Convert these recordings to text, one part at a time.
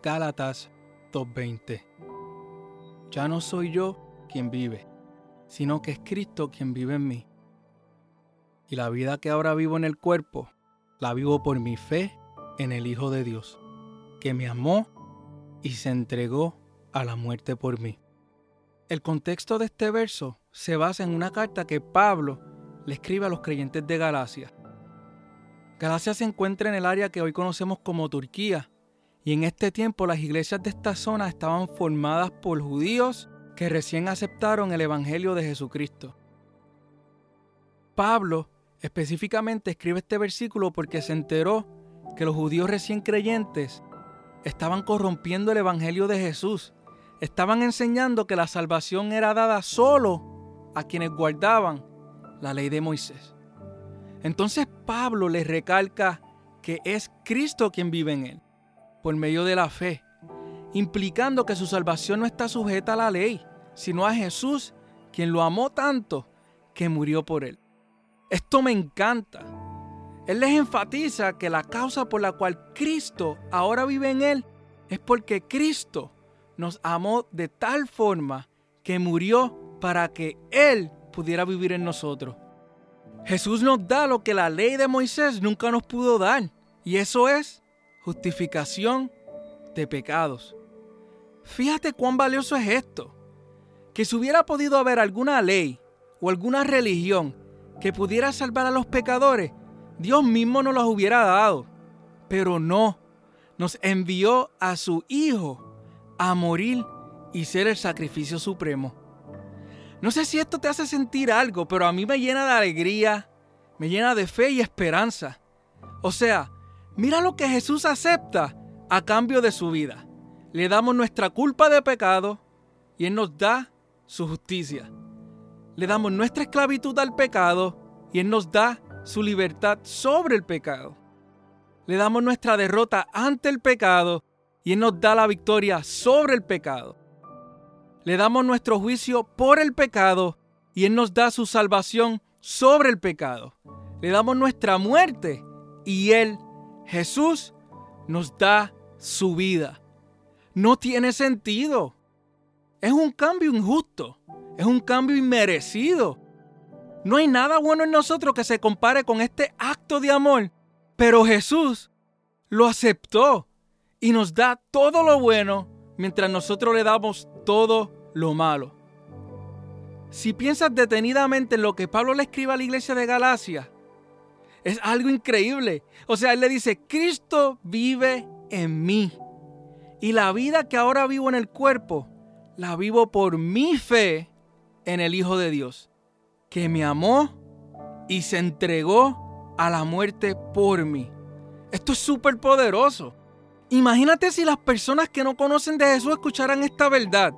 Gálatas 2.20. Ya no soy yo quien vive, sino que es Cristo quien vive en mí. Y la vida que ahora vivo en el cuerpo, la vivo por mi fe en el Hijo de Dios, que me amó y se entregó a la muerte por mí. El contexto de este verso se basa en una carta que Pablo le escribe a los creyentes de Galacia. Galacia se encuentra en el área que hoy conocemos como Turquía, y en este tiempo las iglesias de esta zona estaban formadas por judíos que recién aceptaron el Evangelio de Jesucristo. Pablo específicamente escribe este versículo porque se enteró que los judíos recién creyentes estaban corrompiendo el Evangelio de Jesús. Estaban enseñando que la salvación era dada solo a quienes guardaban la ley de Moisés. Entonces Pablo les recalca que es Cristo quien vive en él, por medio de la fe, implicando que su salvación no está sujeta a la ley, sino a Jesús, quien lo amó tanto que murió por él. Esto me encanta. Él les enfatiza que la causa por la cual Cristo ahora vive en él es porque Cristo nos amó de tal forma que murió para que Él pudiera vivir en nosotros. Jesús nos da lo que la ley de Moisés nunca nos pudo dar, y eso es justificación de pecados. Fíjate cuán valioso es esto, que si hubiera podido haber alguna ley o alguna religión que pudiera salvar a los pecadores, Dios mismo nos las hubiera dado, pero no, nos envió a su Hijo a morir y ser el sacrificio supremo. No sé si esto te hace sentir algo, pero a mí me llena de alegría, me llena de fe y esperanza. O sea, mira lo que Jesús acepta a cambio de su vida. Le damos nuestra culpa de pecado y Él nos da su justicia. Le damos nuestra esclavitud al pecado y Él nos da su libertad sobre el pecado. Le damos nuestra derrota ante el pecado y Él nos da la victoria sobre el pecado le damos nuestro juicio por el pecado y Él nos da su salvación sobre el pecado. Le damos nuestra muerte y Él, Jesús, nos da su vida. No tiene sentido. Es un cambio injusto. Es un cambio inmerecido. No hay nada bueno en nosotros que se compare con este acto de amor. Pero Jesús lo aceptó y nos da todo lo bueno mientras nosotros le damos todo lo malo. Si piensas detenidamente en lo que Pablo le escribe a la iglesia de Galacia, es algo increíble. O sea, él le dice, Cristo vive en mí. Y la vida que ahora vivo en el cuerpo, la vivo por mi fe en el Hijo de Dios, que me amó y se entregó a la muerte por mí. Esto es súper poderoso. Imagínate si las personas que no conocen de Jesús escucharan esta verdad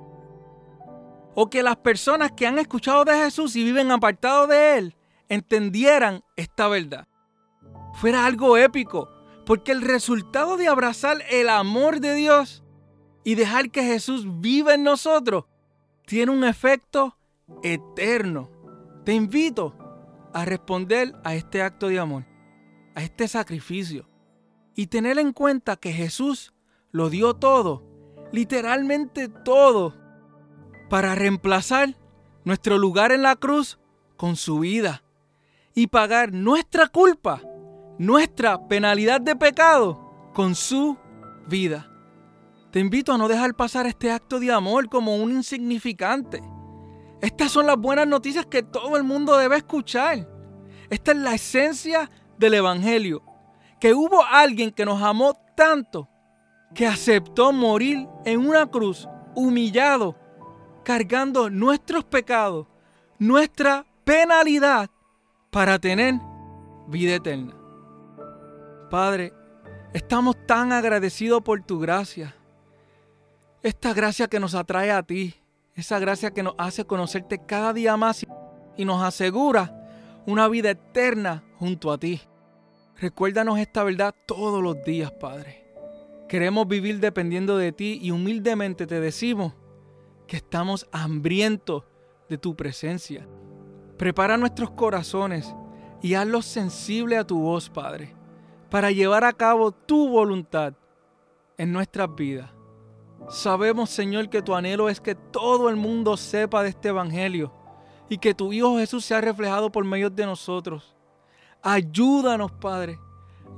o que las personas que han escuchado de Jesús y viven apartados de Él entendieran esta verdad. Fuera algo épico, porque el resultado de abrazar el amor de Dios y dejar que Jesús viva en nosotros tiene un efecto eterno. Te invito a responder a este acto de amor, a este sacrificio, y tener en cuenta que Jesús lo dio todo, literalmente todo, para reemplazar nuestro lugar en la cruz con su vida y pagar nuestra culpa, nuestra penalidad de pecado con su vida. Te invito a no dejar pasar este acto de amor como un insignificante. Estas son las buenas noticias que todo el mundo debe escuchar. Esta es la esencia del Evangelio. Que hubo alguien que nos amó tanto que aceptó morir en una cruz humillado cargando nuestros pecados, nuestra penalidad para tener vida eterna. Padre, estamos tan agradecidos por tu gracia. Esta gracia que nos atrae a ti, esa gracia que nos hace conocerte cada día más y nos asegura una vida eterna junto a ti. Recuérdanos esta verdad todos los días, Padre. Queremos vivir dependiendo de ti y humildemente te decimos que estamos hambrientos de tu presencia. Prepara nuestros corazones y hazlos sensibles a tu voz, Padre, para llevar a cabo tu voluntad en nuestras vidas. Sabemos, Señor, que tu anhelo es que todo el mundo sepa de este Evangelio y que tu Hijo Jesús sea reflejado por medio de nosotros. Ayúdanos, Padre,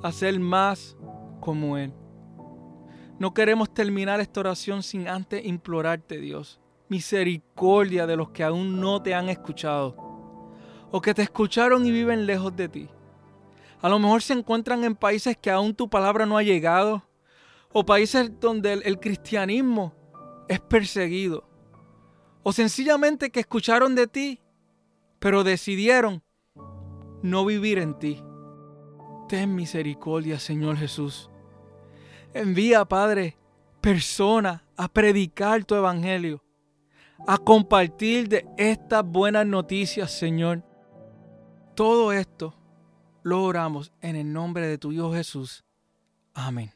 a ser más como Él. No queremos terminar esta oración sin antes implorarte, Dios, misericordia de los que aún no te han escuchado o que te escucharon y viven lejos de ti. A lo mejor se encuentran en países que aún tu palabra no ha llegado o países donde el, cristianismo es perseguido o sencillamente que escucharon de ti pero decidieron no vivir en ti. Ten misericordia, Señor Jesús. Envía, Padre, personas a predicar tu evangelio, a compartir de estas buenas noticias, Señor. Todo esto lo oramos en el nombre de tu Hijo Jesús. Amén.